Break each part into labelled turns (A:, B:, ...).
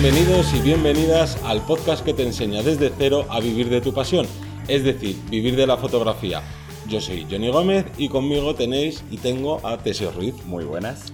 A: Bienvenidos y bienvenidas al podcast que te enseña desde cero a vivir de tu pasión, es decir, vivir de la fotografía. Yo soy Johnny Gómez y conmigo tenéis y tengo a Teseo Ruiz.
B: Muy buenas.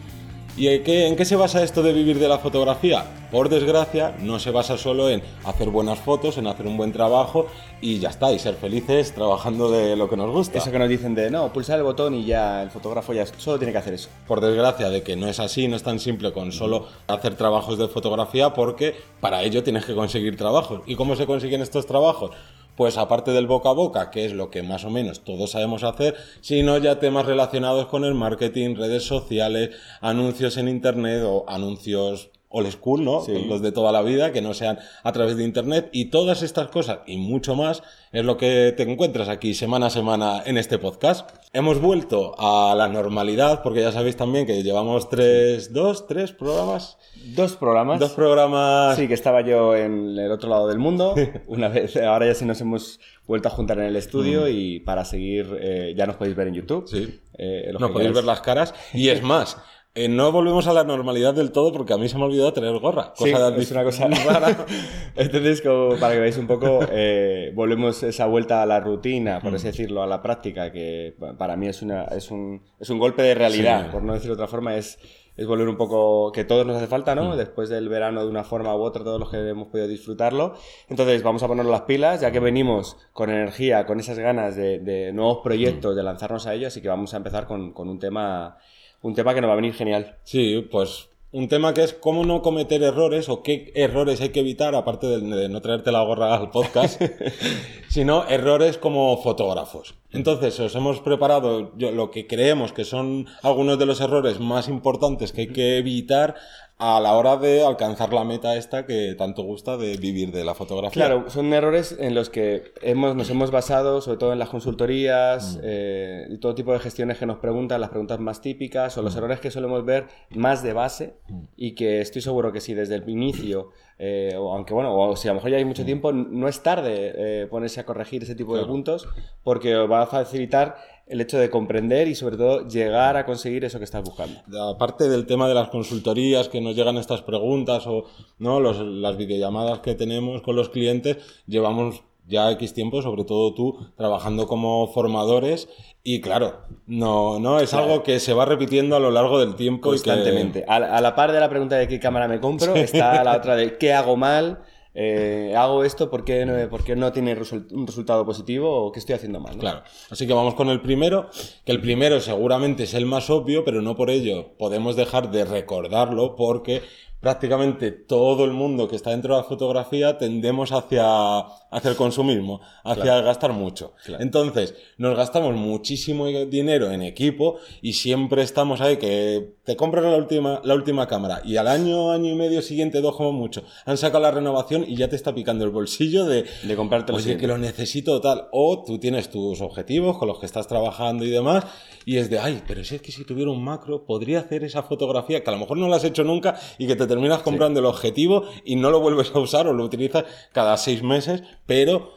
A: ¿Y en qué, en qué, se basa esto de vivir de la fotografía? Por desgracia, no se basa solo en hacer buenas fotos, en hacer un buen trabajo y ya está, y ser felices trabajando de lo que nos gusta.
B: Eso que nos dicen de, no, pulsar el botón y ya el fotógrafo ya solo tiene que hacer eso.
A: Por desgracia, de que no es así, no es tan simple con solo hacer trabajos de fotografía, porque para ello tienes que conseguir trabajos. ¿Y cómo se consiguen estos trabajos? Pues aparte del boca a boca, que es lo que más o menos todos sabemos hacer, sino ya temas relacionados con el marketing, redes sociales, anuncios en internet o anuncios old school, ¿no? Los de toda la vida, que no sean a través de internet y todas estas cosas y mucho más es lo que te encuentras aquí semana a semana en este podcast. Hemos vuelto a la normalidad porque ya sabéis también que llevamos tres, dos, tres programas.
B: Dos programas.
A: Dos programas.
B: Sí, que estaba yo en el otro lado del mundo. Una vez, ahora ya sí nos hemos vuelto a juntar en el estudio mm. y para seguir, eh, ya nos podéis ver en YouTube.
A: Sí. Eh, nos podéis ver las caras y es más. Eh, no volvemos a la normalidad del todo porque a mí se me ha olvidado tener gorra.
B: Cosa sí, es una cosa rara. Entonces, como para que veáis un poco, eh, volvemos esa vuelta a la rutina, por así mm. decirlo, a la práctica, que para mí es, una, es, un, es un golpe de realidad, por no decirlo de otra forma, es, es volver un poco que todos nos hace falta, ¿no? Mm. Después del verano de una forma u otra, todos los que hemos podido disfrutarlo. Entonces, vamos a ponernos las pilas, ya que venimos con energía, con esas ganas de, de nuevos proyectos, mm. de lanzarnos a ellos, así que vamos a empezar con, con un tema un tema que nos va a venir genial.
A: Sí, pues un tema que es cómo no cometer errores o qué errores hay que evitar, aparte de, no traerte la gorra al podcast, sino errores como fotógrafos. Entonces, os hemos preparado lo que creemos que son algunos de los errores más importantes que hay que evitar a la hora de alcanzar la meta esta que tanto gusta de vivir de la fotografía.
B: Claro, son errores en los que hemos, nos hemos basado, sobre todo en las consultorías mm. eh, y todo tipo de gestiones que nos preguntan, las preguntas más típicas o los mm. errores que solemos ver más de base mm. y que estoy seguro que si desde el inicio, eh, o aunque bueno, o si a lo mejor ya hay mucho tiempo, no es tarde eh, ponerse a corregir ese tipo de puntos porque va a facilitar el hecho de comprender y sobre todo llegar a conseguir eso que estás buscando.
A: Aparte del tema de las consultorías que nos llegan estas preguntas o no las videollamadas que tenemos con los clientes, llevamos ya X tiempo, sobre todo tú, trabajando como formadores y claro, no, no es algo que se va repitiendo a lo largo del tiempo.
B: Constantemente. A, la par de la pregunta de qué cámara me compro, está la otra de qué hago mal, eh, hago esto porque no, porque no tiene un resultado positivo o qué estoy haciendo mal.
A: Claro. Así que vamos con el primero, que el primero seguramente es el más obvio, pero no por ello podemos dejar de recordarlo porque prácticamente todo el mundo que está dentro de la fotografía tendemos hacia, hacia el consumismo, hacia gastar mucho. Entonces, nos gastamos muchísimo dinero en equipo y siempre estamos ahí que te compras la última, la última cámara y al año, año y medio siguiente, dos como mucho, han sacado la renovación y ya te está picando el bolsillo de,
B: de comprarte
A: Oye, que lo necesito tal. O tú tienes tus objetivos con los que estás trabajando y demás y es de, ay, pero si es que si tuviera un macro podría hacer esa fotografía que a lo mejor no la has hecho nunca y que te terminas comprando el objetivo y no lo vuelves a usar o lo utilizas cada seis meses, pero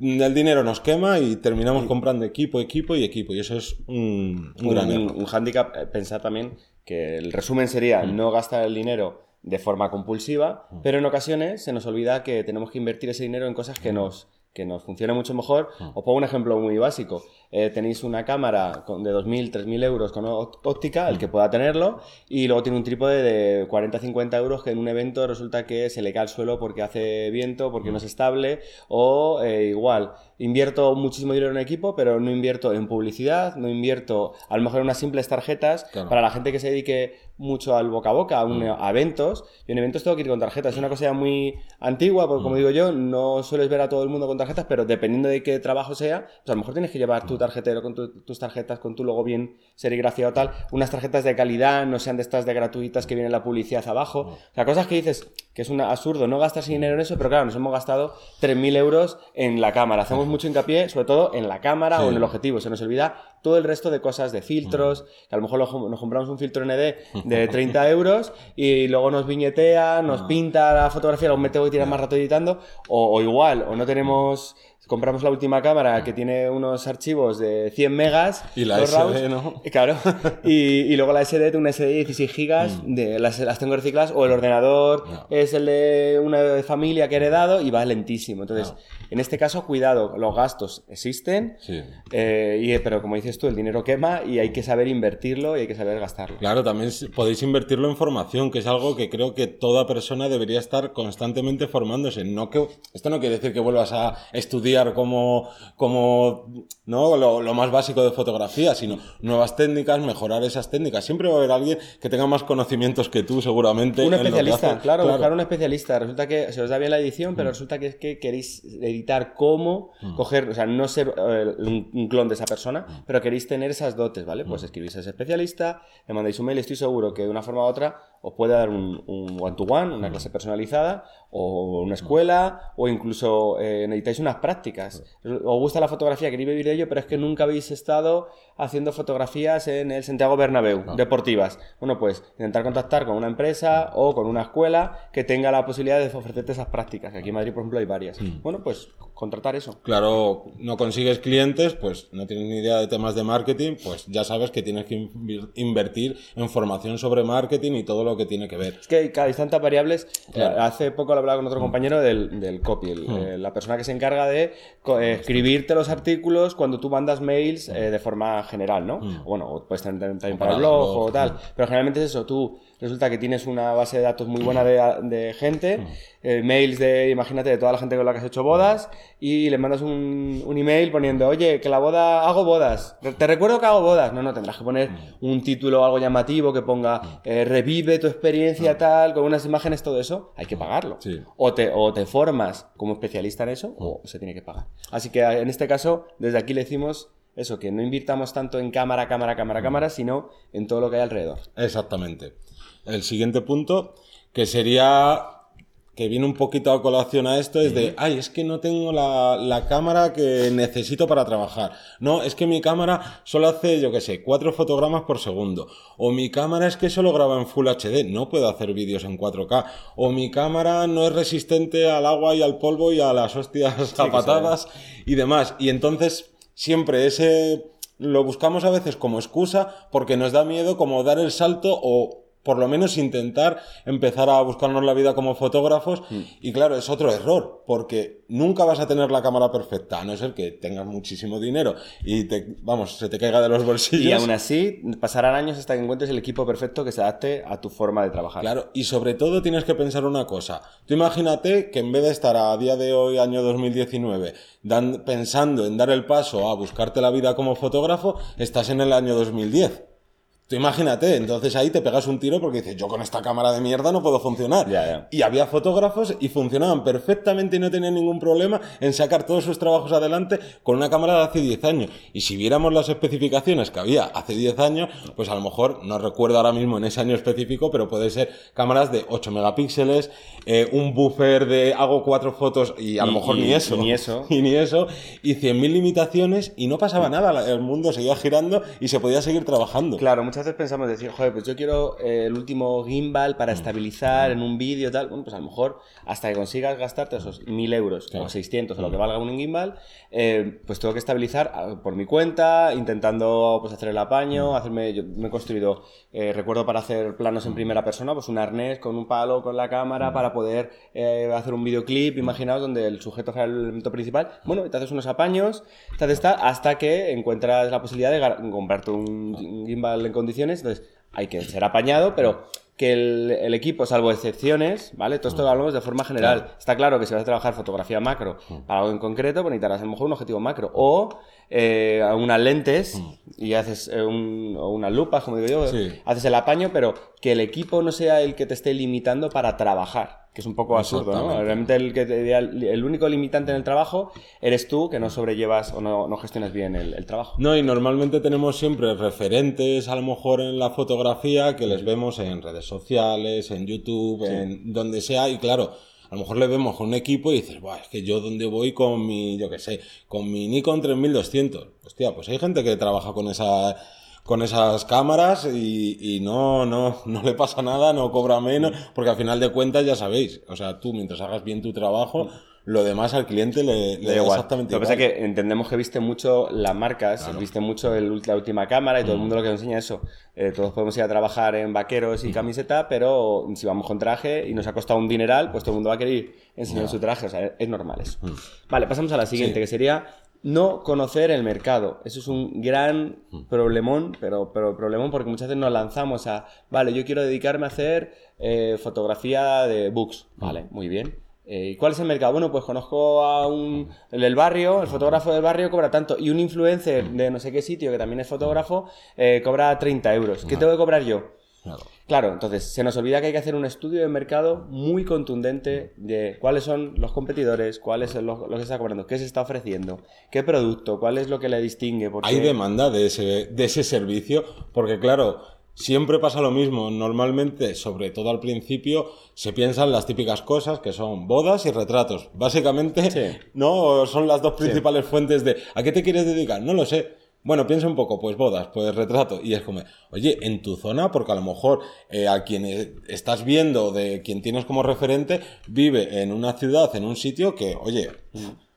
A: el dinero nos quema y terminamos comprando equipo, equipo y equipo. Y eso es un, un, gran
B: un, un handicap. Eh, pensar también que el resumen sería mm. no gastar el dinero de forma compulsiva, mm. pero en ocasiones se nos olvida que tenemos que invertir ese dinero en cosas que mm. nos que nos funcione mucho mejor. Os pongo un ejemplo muy básico. Eh, tenéis una cámara de 2.000, 3.000 euros con óptica, el que pueda tenerlo, y luego tiene un trípode de 40, 50 euros que en un evento resulta que se le cae al suelo porque hace viento, porque no es estable, o eh, igual, invierto muchísimo dinero en equipo, pero no invierto en publicidad, no invierto a lo mejor en unas simples tarjetas para la gente que se dedique mucho al boca a boca, a, mm. eventos. y en eventos tengo que ir con tarjetas. Es una cosa ya muy antigua, porque como mm. digo yo, no sueles ver a todo el mundo con tarjetas, pero dependiendo de qué trabajo sea, pues a lo mejor tienes que llevar tu mm. tarjetero con tus tarjetas, con tu logo bien serigrafiado tal, unas tarjetas de calidad, no sean de estas de gratuitas que viene la publicidad abajo. O sea, cosas que dices que es un absurdo, no gastas dinero en eso, pero claro, nos hemos gastado 3.000 euros en la cámara. Hacemos mucho hincapié, sobre todo en la cámara o en el objetivo. Se nos olvida todo el resto de cosas, de filtros, que a lo mejor lo- nos compramos un filtro ND de 30 euros y luego nos viñetea, nos pinta la fotografía, lo metemos y tirar más rato editando, o, o igual, o no tenemos... Compramos la última cámara que tiene unos archivos de 100 megas.
A: Y la SD,
B: RAWs,
A: ¿no?
B: Claro. Y, y luego la SD, tengo una SD de 16 gigas, de, las, las tengo recicladas, o el ordenador
A: No.
B: es el de una familia que he heredado y va lentísimo. Entonces,
A: No.
B: en este caso, cuidado, los gastos existen,
A: Sí.
B: eh, y, pero como dices tú, el dinero quema y hay que saber invertirlo y hay que saber gastarlo.
A: Claro, también podéis invertirlo en formación, que es algo que creo que toda persona debería estar constantemente formándose. No que, esto no quiere decir que vuelvas a estudiar como, como ¿no? Lo, lo más básico de fotografía, sino nuevas técnicas, mejorar esas técnicas. Siempre va a haber alguien que tenga más conocimientos que tú, seguramente.
B: Un especialista,
A: hace.
B: claro, buscar un especialista. Resulta que se os da bien la edición,
A: Mm.
B: pero resulta que es que queréis editar cómo coger, o sea, no ser eh, un, un clon de esa persona,
A: Mm.
B: pero queréis tener esas dotes, ¿vale? Pues escribís a ese especialista, le mandáis un mail, estoy seguro que de una forma u otra os puede dar un un one-to-one,
A: Mm.
B: una clase personalizada, o una escuela, o incluso eh, necesitáis unas prácticas. Os gusta la fotografía, queréis vivir de ello, pero es que nunca habéis estado haciendo fotografías en el Santiago Bernabéu, deportivas. Bueno, pues intentar contactar con una empresa o con una escuela que tenga la posibilidad de ofrecerte esas prácticas. que Aquí en Madrid, por ejemplo, hay varias. Bueno, pues contratar eso.
A: Claro, no consigues clientes, pues no tienes ni idea de temas de marketing, pues ya sabes que tienes que invertir en formación sobre marketing y todo lo que tiene que ver.
B: Es que hay cada tantas variables.
A: Claro.
B: Eh, Hace poco lo hablaba con otro compañero del, del copy, el- eh, la persona que se encarga de eh, escribirte los artículos cuando tú mandas mails eh, de forma general, ¿no? O Bueno, o puedes tener también para el
A: para el
B: blog
A: blog,
B: o tal. Pero generalmente es eso, tú resulta que tienes una base de datos muy buena de, de gente, eh, mails de, imagínate, de toda la gente con la que has hecho bodas, y le mandas un, un email poniendo, oye, que la boda, hago bodas, te recuerdo que hago bodas. No, no, tendrás que poner un título algo llamativo que ponga, eh, revive tu experiencia tal, con unas imágenes, todo eso, hay que pagarlo.
A: Sí.
B: O, te, o te formas como especialista en eso, o se tiene que pagar. Así que en este caso, desde aquí le decimos eso, que no invirtamos tanto en cámara, cámara, cámara, cámara, sino en todo lo que hay alrededor.
A: Exactamente. El siguiente punto, que sería que viene un poquito a colación a esto, es de, ay, es que no tengo la, la cámara que necesito para trabajar. No, es que mi cámara solo hace, yo qué sé, cuatro fotogramas por segundo. O mi cámara es que solo graba en Full HD, no puedo hacer vídeos en 4K. O mi cámara no es resistente al agua y al polvo y a las hostias a patadas y demás. Y entonces, siempre ese lo buscamos a veces como excusa porque nos da miedo como dar el salto o por lo menos intentar empezar a buscarnos la vida como fotógrafos y claro, es otro error porque nunca vas a tener la cámara perfecta a no ser que tengas muchísimo dinero y te, vamos, se te caiga de los bolsillos.
B: Y aún así, pasarán años hasta que encuentres el equipo perfecto que se adapte a tu forma de trabajar.
A: Claro, y sobre todo tienes que pensar una cosa. Tú imagínate que en vez de estar a día de hoy, año 2019, dan- pensando en dar el paso a buscarte la vida como fotógrafo, estás en el año 2010. Tú imagínate, entonces ahí te pegas un tiro porque dices, yo con esta cámara de mierda no puedo funcionar.
B: Ya, ya.
A: Y había fotógrafos y funcionaban perfectamente y no tenían ningún problema en sacar todos sus trabajos adelante con una cámara de hace 10 años. Y si viéramos las especificaciones que había hace 10 años, pues a lo mejor, no recuerdo ahora mismo en ese año específico, pero puede ser cámaras de 8 megapíxeles, eh, un buffer de hago cuatro fotos y a lo mejor
B: y-
A: ni eso.
B: y ni eso.
A: Y ni eso. Y 100.000 limitaciones y no pasaba nada. El mundo seguía girando y se podía seguir trabajando.
B: Claro, muchas veces pensamos decir, joder, pues yo quiero eh, el último gimbal
A: Mm.
B: para estabilizar en un vídeo tal. Bueno, pues a lo mejor hasta que consigas gastarte esos 1000 euros
A: Claro.
B: o 600 o
A: Mm.
B: lo que valga un gimbal, eh, pues tengo que estabilizar ah, por mi cuenta, intentando pues hacer el apaño,
A: Mm.
B: hacerme, yo me he construido, eh, recuerdo para hacer planos en primera persona, pues un arnés con un palo, con la
A: Mm.
B: cámara para poder eh, hacer un videoclip, imaginaos, donde el sujeto sea el elemento principal. Bueno, te haces unos apaños, te haces tal, hasta que encuentras la posibilidad de comprarte un un gimbal en condiciones, entonces hay que ser apañado, pero que el, el equipo, salvo excepciones, ¿vale? Todo esto lo hablamos de forma general. Está claro que si vas a trabajar fotografía macro para algo en concreto, pues necesitarás a lo mejor un objetivo macro. O eh, unas lentes y haces eh, un, o unas lupas, como digo yo,
A: Sí.
B: haces el apaño, pero que el equipo no sea el que te esté limitando para trabajar, que es un poco absurdo, ¿no? Realmente el, que te- el único limitante en el trabajo eres tú que no sobrellevas o no, no gestionas bien el, el trabajo.
A: No, y normalmente tenemos siempre referentes, a lo mejor en la fotografía, que les vemos en redes sociales, en YouTube, en donde sea, y claro, a lo mejor le vemos con un equipo y dices, Buah, es que yo donde voy con mi, yo qué sé, con mi Nikon 3200. Hostia, pues hay gente que trabaja con esa con esas cámaras y, y, no, no, no le pasa nada, no cobra menos, porque al final de cuentas ya sabéis, o sea, tú mientras hagas bien tu trabajo, lo demás al cliente le, le da exactamente
B: Lo que pasa es que entendemos que viste mucho las marcas, viste mucho el, la última cámara y todo el mundo lo que nos enseña eso. Eh, todos podemos ir a trabajar en vaqueros y camiseta, pero si vamos con traje y nos ha costado un dineral, pues todo el mundo va a querer enseñar su traje. O sea, es normal eso. Vale, pasamos a la siguiente, que sería no conocer el mercado. Eso es un gran problemón, pero, pero problemón porque muchas veces nos lanzamos a, vale, yo quiero dedicarme a hacer eh, fotografía de books. Vale, muy bien. Eh, ¿Y cuál es el mercado? Bueno, pues conozco a un el del barrio, el fotógrafo del barrio cobra tanto, y un influencer de no sé qué sitio que también es fotógrafo eh, cobra 30 euros. ¿Qué tengo que cobrar yo? Claro. Entonces se nos olvida que hay que hacer un estudio de mercado muy contundente de cuáles son los competidores, cuál es lo, que se está cobrando, qué se está ofreciendo, qué producto, cuál es lo que le distingue.
A: Hay demanda de ese, de ese servicio, porque claro, Siempre pasa lo mismo. Normalmente, sobre todo al principio, se piensan las típicas cosas que son bodas y retratos. Básicamente, no son las dos principales fuentes de ¿a qué te quieres dedicar? No lo sé. Bueno, piensa un poco, pues bodas, pues retrato. Y es como, oye, en tu zona, porque a lo mejor eh, a quien estás viendo, de quien tienes como referente, vive en una ciudad, en un sitio que, oye,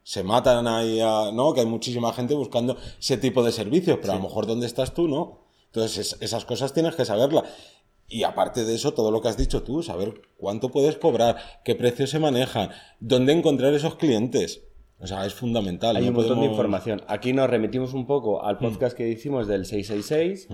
A: se matan ahí, ¿no? Que hay muchísima gente buscando ese tipo de servicios, pero a lo mejor donde estás tú, ¿no? Entonces, esas cosas tienes que saberlas. Y aparte de eso, todo lo que has dicho tú, saber cuánto puedes cobrar, qué precios se manejan, dónde encontrar esos clientes. O sea, es fundamental.
B: Hay un montón de información. Aquí nos remitimos un poco al mm. podcast que hicimos del 666.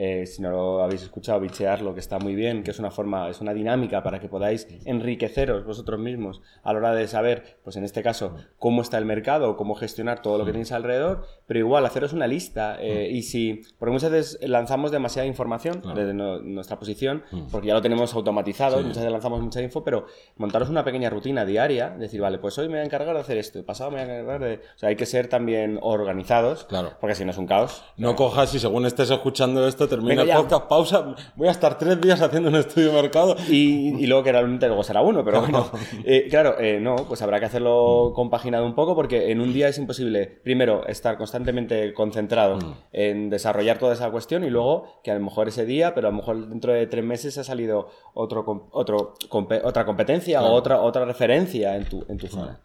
B: Eh, si no lo habéis escuchado, bichearlo, que está muy bien, que es una forma, es una dinámica para que podáis enriqueceros vosotros mismos a la hora de saber, pues en este caso, cómo está el mercado, cómo gestionar todo lo que tenéis alrededor, pero igual haceros una lista. Eh, y si, porque muchas veces lanzamos demasiada información desde nuestra posición, porque ya lo tenemos automatizado, muchas veces lanzamos mucha info, pero montaros una pequeña rutina diaria, decir, vale, pues hoy me voy a encargar de hacer esto, pasado me voy a encargar de. O sea, hay que ser también organizados, claro. porque si no es un caos.
A: No cojas y según estés escuchando esto, termina el podcast, pausa, voy a estar tres días haciendo un estudio de mercado.
B: Y, luego que realmente luego será uno, pero bueno. Eh, claro, eh, no, pues habrá que hacerlo mm. compaginado un poco porque en un día es imposible, primero, estar constantemente concentrado mm. en desarrollar toda esa cuestión y luego que a lo mejor ese día, pero a lo mejor dentro de tres meses ha salido otro, otro, otra competencia o otra, otra referencia en tu, en tu zona.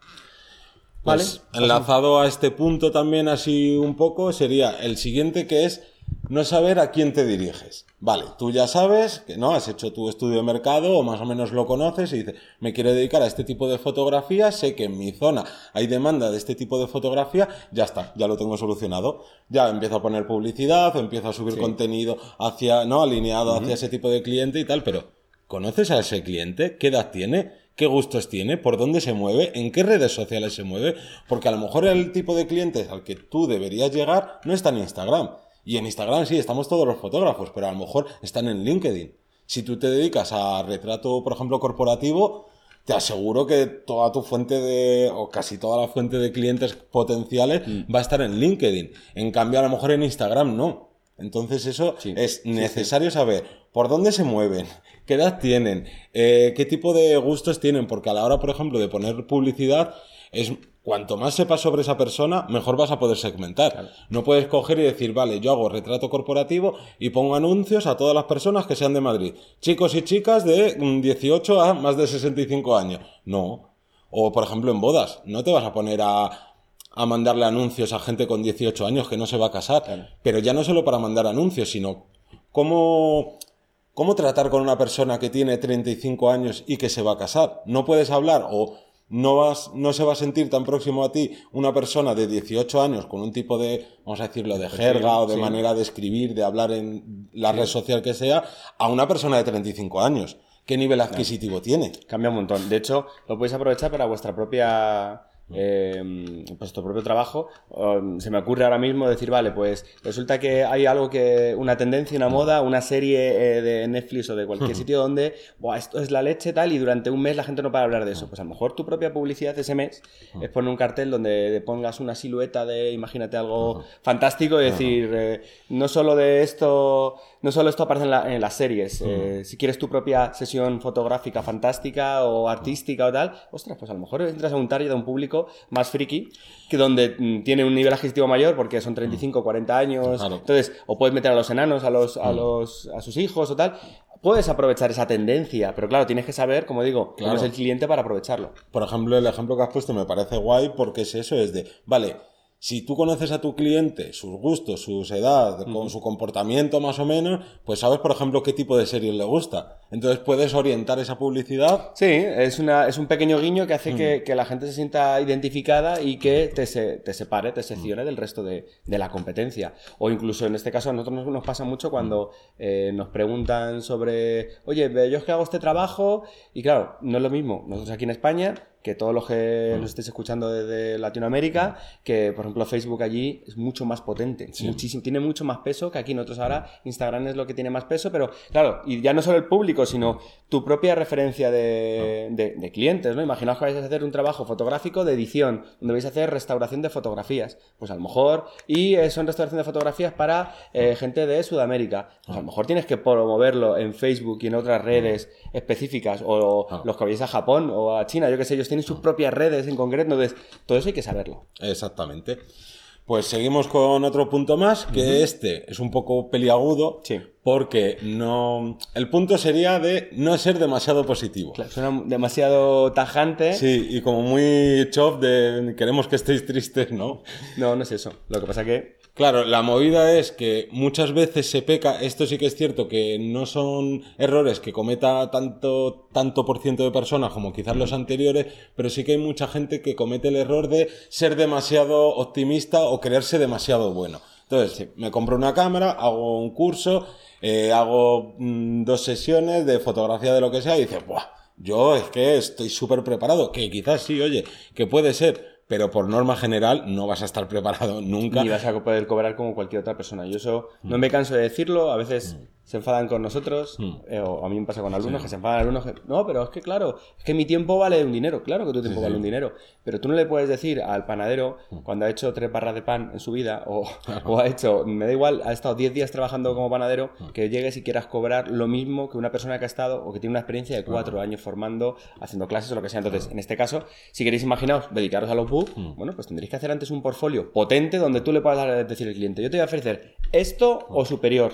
A: Pues enlazado a este punto también así un poco sería el siguiente que es no saber a quién te diriges. Vale, tú ya sabes que no, has hecho tu estudio de mercado o más o menos lo conoces y dices, me quiero dedicar a este tipo de fotografía, sé que en mi zona hay demanda de este tipo de fotografía, ya está, ya lo tengo solucionado. Ya empiezo a poner publicidad, empiezo a subir contenido hacia, no, alineado hacia ese tipo de cliente y tal, pero ¿conoces a ese cliente? ¿Qué edad tiene? Qué gustos tiene, por dónde se mueve, en qué redes sociales se mueve, porque a lo mejor el tipo de clientes al que tú deberías llegar no está en Instagram, y en Instagram sí, estamos todos los fotógrafos, pero a lo mejor están en LinkedIn. Si tú te dedicas a retrato, por ejemplo, corporativo, te aseguro que toda tu fuente de, o casi toda la fuente de clientes potenciales mm. va a estar en LinkedIn. En cambio, a lo mejor en Instagram no. Entonces eso es necesario saber por dónde se mueven, qué edad tienen, eh, qué tipo de gustos tienen, porque a la hora, por ejemplo, de poner publicidad, es cuanto más sepas sobre esa persona, mejor vas a poder segmentar. No puedes coger y decir, vale, yo hago retrato corporativo y pongo anuncios a todas las personas que sean de Madrid. Chicos y chicas de 18 a más de 65 años. No. O, por ejemplo, en bodas. No te vas a poner a, a mandarle anuncios a gente con 18 años que no se va a casar. Pero ya no solo para mandar anuncios, sino cómo, cómo tratar con una persona que tiene 35 años y que se va a casar. No puedes hablar o no, vas, no se va a sentir tan próximo a ti una persona de 18 años con un tipo de, vamos a decirlo, de jerga o de manera de escribir, de hablar en la red social que sea, a una persona de 35 años. ¿Qué nivel adquisitivo tiene?
B: Cambia un montón. De hecho, lo podéis aprovechar para vuestra propia eh, pues tu propio trabajo, um, se me ocurre ahora mismo decir, vale, pues resulta que hay algo que, una tendencia, una moda, una serie eh, de Netflix o de cualquier sitio donde, Buah, esto es la leche tal, y durante un mes la gente no para hablar de eso. Pues a lo mejor tu propia publicidad ese mes es poner un cartel donde pongas una silueta de, imagínate algo fantástico y decir, eh, no solo de esto, no solo esto aparece en, las series, eh, si quieres tu propia sesión fotográfica fantástica o artística o tal, ostras, pues a lo mejor entras a un target, a un público más friki, que donde mm, tiene un nivel adquisitivo mayor porque son 35, 40 años, entonces, o puedes meter a los enanos, a los, a los, a sus hijos o tal, puedes aprovechar esa tendencia, pero claro, tienes que saber, como digo, claro. es el cliente para aprovecharlo.
A: Por ejemplo, el ejemplo que has puesto me parece guay porque es eso, es de, vale, si tú conoces a tu cliente, sus gustos, sus edad, con su comportamiento más o menos, pues sabes, por ejemplo, qué tipo de series le gusta. Entonces puedes orientar esa publicidad.
B: Sí, es, una, es un pequeño guiño que hace que, la gente se sienta identificada y que te, te separe, te seccione del resto de, la competencia. O incluso en este caso a nosotros nos, pasa mucho cuando eh, nos preguntan sobre, oye, yo es que hago este trabajo y claro, no es lo mismo. Nosotros aquí en España que todos los que nos estéis escuchando desde Latinoamérica, que por ejemplo Facebook allí es mucho más potente, muchísimo, tiene mucho más peso que aquí nosotros ahora. Instagram es lo que tiene más peso, pero claro, y ya no solo el público, sino tu propia referencia de, clientes, ¿no? Imaginaos que vais a hacer un trabajo fotográfico de edición, donde vais a hacer restauración de fotografías, pues a lo mejor, y son restauración de fotografías para eh, gente de Sudamérica, pues a lo mejor tienes que promoverlo en Facebook y en otras redes específicas, o los que vais a Japón o a China, yo qué sé, ellos tienen sus propias redes en concreto, entonces todo eso hay que saberlo.
A: Exactamente. Pues seguimos con otro punto más, que este es un poco peliagudo,
B: sí.
A: porque no... El punto sería de no ser demasiado positivo.
B: Claro, suena demasiado tajante.
A: Sí, y como muy chop de queremos que estéis tristes, ¿no?
B: No, no es eso. Lo que pasa que
A: Claro, la movida es que muchas veces se peca, esto sí que es cierto que no son errores que cometa tanto, tanto por ciento de personas como quizás los anteriores, pero sí que hay mucha gente que comete el error de ser demasiado optimista o creerse demasiado bueno. Entonces, me compro una cámara, hago un curso, eh, hago mm, dos sesiones de fotografía de lo que sea y dices, ¡buah! Yo es que estoy súper preparado, que quizás sí, oye, que puede ser, pero por norma general no vas a estar preparado nunca.
B: Ni vas a poder cobrar como cualquier otra persona. Yo eso no me canso de decirlo, a veces mm se enfadan con nosotros, mm. eh, o a mí me pasa con alumnos que se enfadan alumnos que, no, pero es que claro, es que mi tiempo vale un dinero, claro que tu tiempo vale un dinero, pero tú no le puedes decir al panadero mm. cuando ha hecho tres barras de pan en su vida, o, o ha hecho, me da igual, ha estado 10 días trabajando como panadero, mm. que llegues y quieras cobrar lo mismo que una persona que ha estado o que tiene una experiencia de cuatro años formando, haciendo clases o lo que sea. Entonces, en este caso, si queréis imaginaros dedicaros a los book, bueno, pues tendréis que hacer antes un portfolio potente donde tú le puedas decir al cliente, yo te voy a ofrecer esto o superior.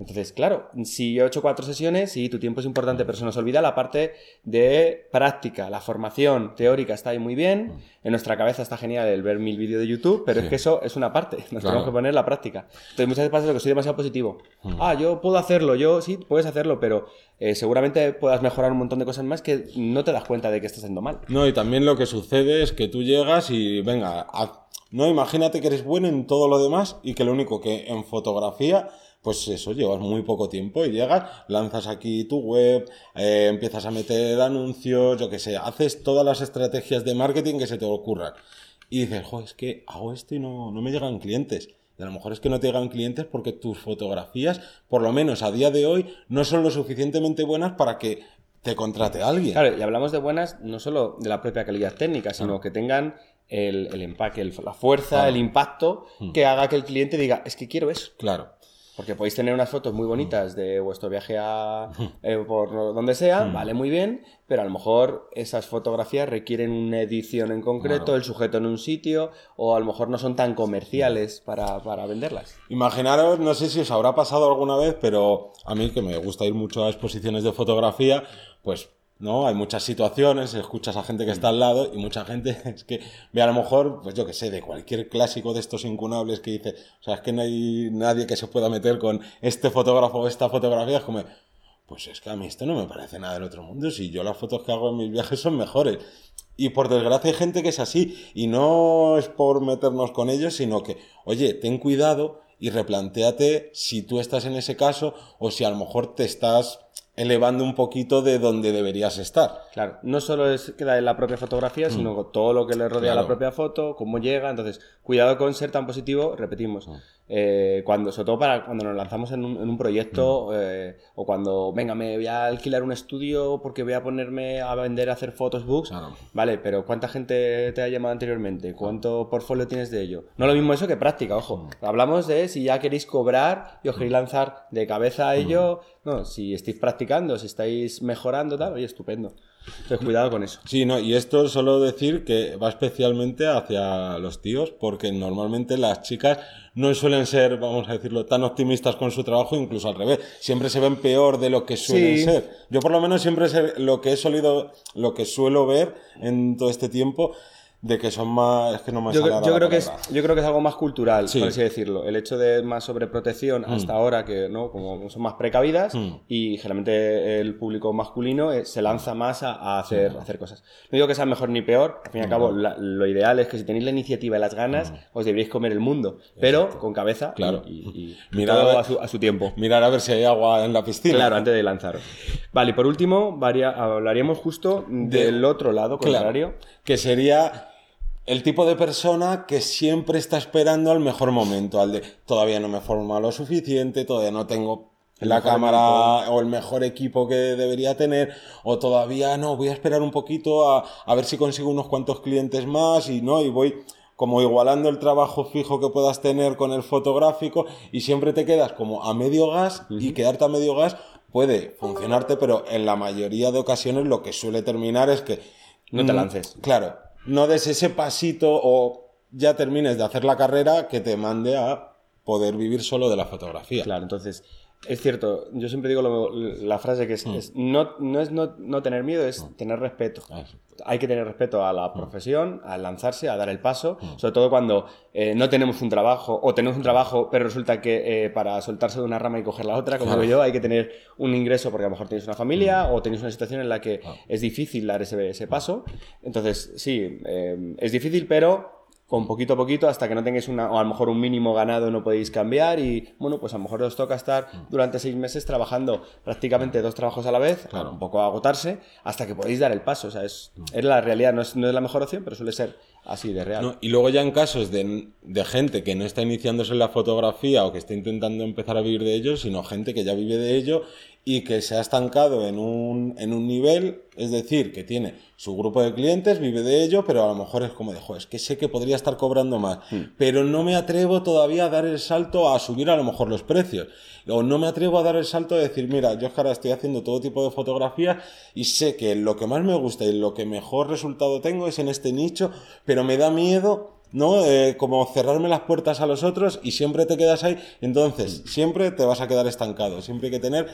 B: Entonces, claro, si yo he hecho cuatro sesiones, y tu tiempo es importante, pero se nos olvida la parte de práctica, la formación teórica está ahí muy bien, en nuestra cabeza está genial el ver mil vídeos de YouTube, pero es que eso es una parte, nos tenemos que poner la práctica. Entonces, muchas veces pasa lo que soy demasiado positivo. Mm. Ah, yo puedo hacerlo, yo sí, puedes hacerlo, pero eh, seguramente puedas mejorar un montón de cosas más que no te das cuenta de que estás haciendo mal.
A: No, y también lo que sucede es que tú llegas y, venga, no, imagínate que eres bueno en todo lo demás y que lo único que en fotografía pues eso, llevas muy poco tiempo y llegas, lanzas aquí tu web, eh, empiezas a meter anuncios, yo que sé, haces todas las estrategias de marketing que se te ocurran. Y dices, jo, es que hago esto y no, no me llegan clientes. Y a lo mejor es que no te llegan clientes porque tus fotografías, por lo menos a día de hoy, no son lo suficientemente buenas para que te contrate alguien.
B: Claro, y hablamos de buenas no solo de la propia calidad técnica, sino que tengan el, el empaque, la fuerza, el impacto hmm. que haga que el cliente diga, es que quiero eso.
A: Claro.
B: Porque podéis tener unas fotos muy bonitas de vuestro viaje a eh, por donde sea, vale muy bien, pero a lo mejor esas fotografías requieren una edición en concreto, el sujeto en un sitio, o a lo mejor no son tan comerciales para, para, venderlas.
A: Imaginaros, no sé si os habrá pasado alguna vez, pero a mí que me gusta ir mucho a exposiciones de fotografía, pues ¿no? Hay muchas situaciones, escuchas a gente que está al lado y mucha gente es que ve a lo mejor, pues yo que sé, de cualquier clásico de estos incunables que dice, o sea, es que no hay nadie que se pueda meter con este fotógrafo o esta fotografía, es como, pues es que a mí esto no me parece nada del otro mundo, si yo las fotos que hago en mis viajes son mejores. Y por desgracia hay gente que es así, y no es por meternos con ellos, sino que, oye, ten cuidado y replantéate si tú estás en ese caso o si a lo mejor te estás elevando un poquito de donde deberías estar.
B: Claro, no solo es queda en la propia fotografía, sino todo lo que le rodea a la propia foto, cómo llega. Entonces, cuidado con ser tan positivo, repetimos.
A: Mm.
B: Eh, cuando, sobre todo para cuando nos lanzamos en un, en un proyecto
A: Mm.
B: eh, o cuando, venga, me voy a alquilar un estudio porque voy a ponerme a vender, a hacer fotos, books.
A: Claro.
B: Vale, pero ¿cuánta gente te ha llamado anteriormente? ¿Cuánto portfolio tienes de ello? No lo mismo eso que práctica, ojo.
A: Mm.
B: Hablamos de si ya queréis cobrar y os queréis lanzar de cabeza a ello. No, si estáis practicando, si estáis mejorando, tal, oye, estupendo. Entonces, cuidado con eso.
A: Sí, no, y esto solo decir que va especialmente hacia los tíos, porque normalmente las chicas no suelen ser, vamos a decirlo, tan optimistas con su trabajo, incluso al revés. Siempre se ven peor de lo que suelen
B: Sí.
A: ser. Yo por lo menos siempre sé lo que he solido, lo que suelo ver en todo este tiempo, de que son más, es que no me
B: Yo, yo creo que es, yo creo que es algo más cultural,
A: Sí. Mm.
B: por así decirlo. El hecho de más sobreprotección hasta ahora, que no como son más precavidas, y generalmente el público masculino eh, se lanza más a, a hacer, a hacer cosas. No digo que sea mejor ni peor, al fin y al cabo, la- lo ideal es que si tenéis la iniciativa y las ganas, os deberíais comer el mundo, pero con cabeza
A: Mm. Claro.
B: y, y- y
A: Mira,
B: todo
A: a ver-
B: a su, a su tiempo.
A: Mirar a ver si hay agua en la piscina.
B: Claro, antes de lanzaros. Vale, y por último, varia- hablaríamos justo del otro lado
A: Claro,
B: contrario.
A: que sería el tipo de persona que siempre está esperando al mejor momento, al de todavía no me forma lo suficiente, todavía no tengo
B: El
A: la cámara o el mejor equipo que debería tener, o todavía no, voy a esperar un poquito a, a ver si consigo unos cuantos clientes más y no, y voy como igualando el trabajo fijo que puedas tener con el fotográfico y siempre te quedas como a medio gas y quedarte a medio gas puede funcionarte, pero en la mayoría de ocasiones lo que suele terminar es que
B: No te
A: Mm,
B: lances.
A: Claro, no des ese pasito o ya termines de hacer la carrera que te mande a poder vivir solo de la fotografía.
B: Claro, entonces, es cierto, yo siempre digo lo- la frase que es,
A: Mm.
B: es no, no es no, no tener miedo, es tener respeto.
A: Ah.
B: Hay que tener respeto a la profesión, a lanzarse, a dar el paso, sobre todo cuando eh, no tenemos un trabajo o tenemos un trabajo, pero resulta que eh, para soltarse de una rama y coger la otra, como digo yo, hay que tener un ingreso porque a lo mejor tenéis una familia o tenéis una situación en la que es difícil dar ese, ese paso. Entonces, sí, eh, es difícil, pero con poquito a poquito hasta que no tengáis una, o a lo mejor un mínimo ganado no podéis cambiar y bueno, pues a lo mejor os toca estar durante seis meses trabajando prácticamente dos trabajos a la vez,
A: Claro.
B: un poco agotarse, hasta que podéis dar el paso. O sea, es, es la realidad, no es, no es la mejor opción, pero suele ser así de real.
A: No, y luego ya en casos de, de gente que no está iniciándose en la fotografía o que está intentando empezar a vivir de ello, sino gente que ya vive de ello y que se ha estancado en un, en un nivel, es decir, que tiene su grupo de clientes, vive de ello, pero a lo mejor es como de, "Jo, es que sé que podría estar cobrando más, pero no me atrevo todavía a dar el salto a subir a lo mejor los precios. O no me atrevo a dar el salto de decir, mira, yo ahora estoy haciendo todo tipo de fotografías y sé que lo que más me gusta y lo que mejor resultado tengo es en este nicho, pero me da miedo, ¿no? Eh, como cerrarme las puertas a los otros y siempre te quedas ahí. Entonces, siempre te vas a quedar estancado. Siempre hay que tener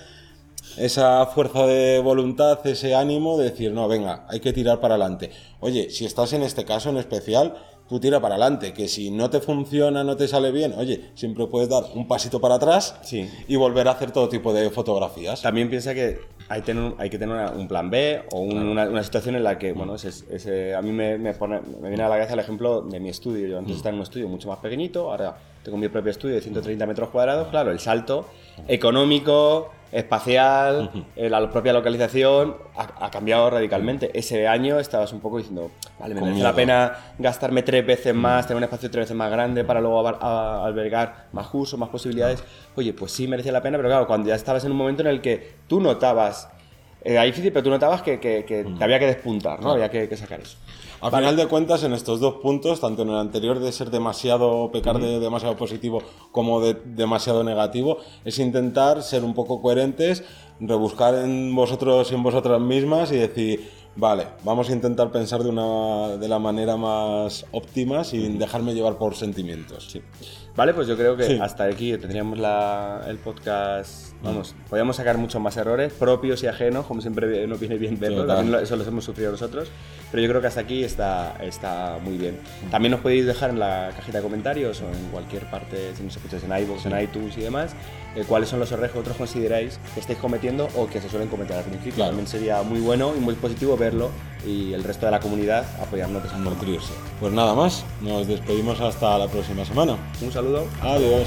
A: esa fuerza de voluntad, ese ánimo de decir, no, venga, hay que tirar para adelante. Oye, si estás en este caso en especial, tú tira para adelante, que si no te funciona, no te sale bien, oye, siempre puedes dar un pasito para atrás
B: Sí.
A: y volver a hacer todo tipo de fotografías.
B: También piensa que hay, tener- hay que tener una- un plan B o un- una, una situación en la que, bueno, ese- ese- a mí me, me pone- me viene a la cabeza el ejemplo de mi estudio. Yo antes estaba en un estudio mucho más pequeñito, ahora tengo mi propio estudio de 130 metros cuadrados. Claro, el salto económico, espacial, eh, la propia localización ha, ha cambiado radicalmente. Ese año estabas un poco diciendo, vale, me merece la pena gastarme tres veces más, tener un espacio tres veces más grande para luego a- albergar más cursos, más posibilidades. Oye, pues sí merecía la pena, pero claro, cuando ya estabas en un momento en el que tú notabas, eh, era difícil, pero tú notabas que, que- que te había que despuntar, ¿no? Había que, que sacar eso.
A: Al final de cuentas, en estos dos puntos, tanto en el anterior de ser demasiado, pecar de demasiado positivo como de demasiado negativo, es intentar ser un poco coherentes, rebuscar en vosotros y en vosotras mismas y decir, vale, vamos a intentar pensar de, una, de la manera más óptima sin dejarme llevar por sentimientos.
B: Sí. Vale, pues yo creo que
A: Sí.
B: hasta aquí tendríamos la- el podcast. Vamos, podríamos sacar muchos más errores, propios y ajenos, como siempre nos viene bien verlo. Lo- eso los hemos sufrido nosotros. Pero yo creo que hasta aquí está, está muy bien. También nos podéis dejar en la cajita de comentarios o en cualquier parte, si nos escucháis en iVoox, en iTunes y demás, eh, cuáles son los errores que vosotros consideráis que estáis cometiendo o que se suelen cometer al principio.
A: Claro.
B: También sería muy bueno y muy positivo verlo y el resto de la comunidad apoyarnos de esa forma.
A: Pues nada más, nos despedimos hasta la próxima semana.
B: Un saludo.
A: Adiós.